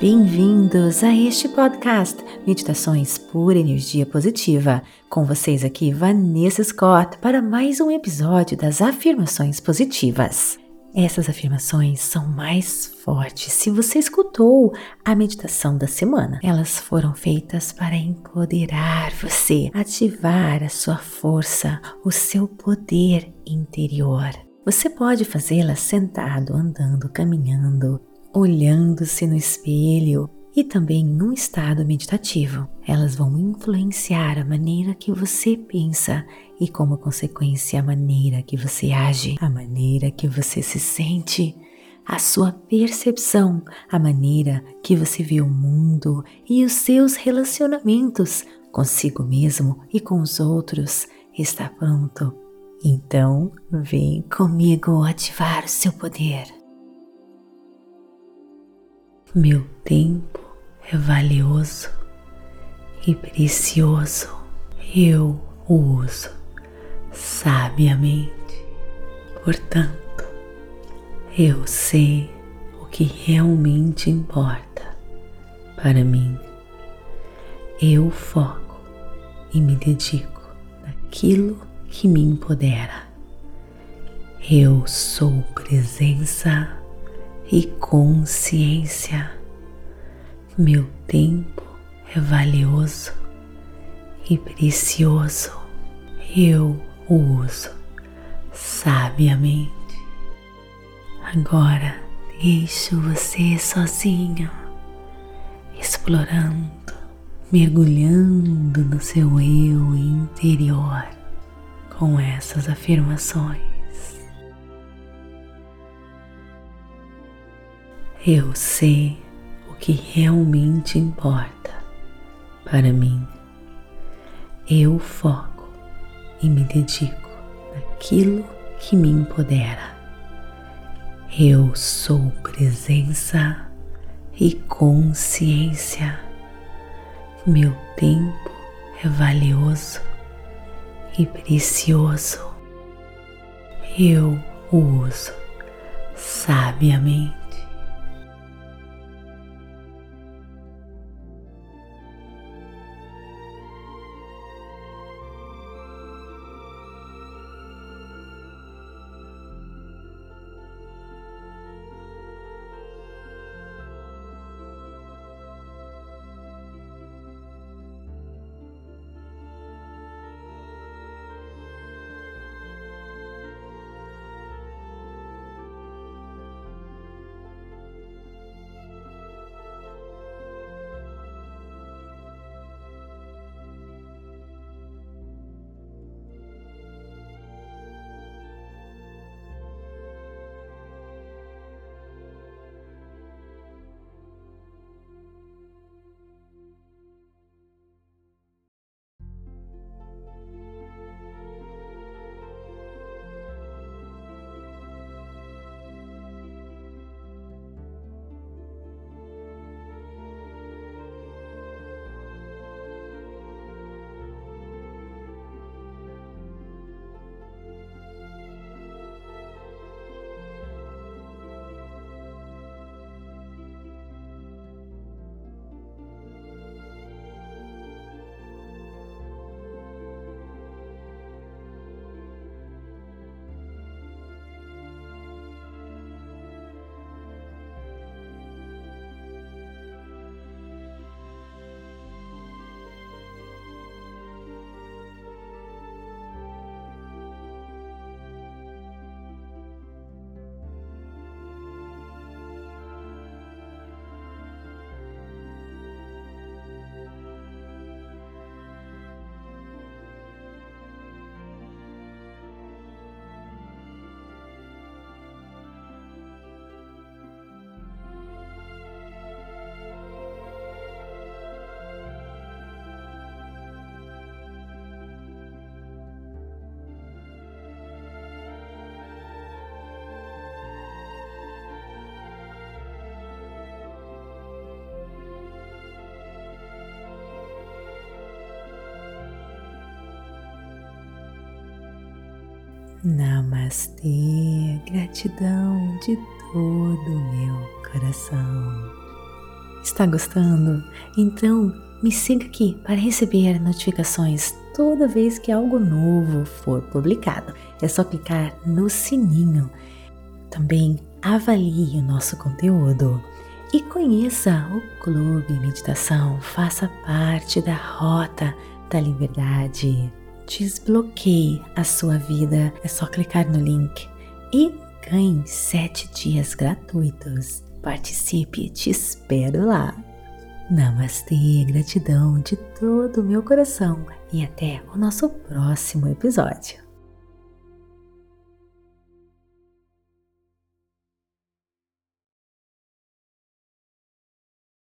Bem-vindos a este podcast Meditações por Energia Positiva. Com vocês aqui, Vanessa Scott, para mais um episódio das Afirmações Positivas. Essas afirmações são mais fortes se você escutou a meditação da semana. Elas foram feitas para empoderar você, ativar a sua força, o seu poder interior. Você pode fazê-las sentado, andando, caminhando, olhando-se no espelho e também num estado meditativo. Elas vão influenciar a maneira que você pensa e, como consequência, a maneira que você age, a maneira que você se sente, a sua percepção, a maneira que você vê o mundo e os seus relacionamentos consigo mesmo e com os outros está pronto. Então, vem comigo ativar o seu poder. Meu tempo é valioso e precioso. Eu o uso sabiamente. Portanto, eu sei o que realmente importa para mim. Eu foco e me dedico naquilo que me empodera. Eu sou presença e consciência. Meu tempo é valioso e precioso. Eu o uso sabiamente. Agora deixo você sozinho, explorando, mergulhando no seu eu interior com essas afirmações. Eu sei o que realmente importa para mim. Eu foco e me dedico naquilo que me empodera. Eu sou presença e consciência. Meu tempo é valioso e precioso. Eu o uso sabiamente. Namastê, gratidão de todo o meu coração. Está gostando? Então me siga aqui para receber notificações toda vez que algo novo for publicado. É só clicar no sininho. Também avalie o nosso conteúdo e conheça o Clube Meditação. Faça parte da Rota da Liberdade. Desbloqueie a sua vida. É só clicar no link e ganhe sete dias gratuitos. Participe, te espero lá. Namastê, gratidão de todo o meu coração e até o nosso próximo episódio.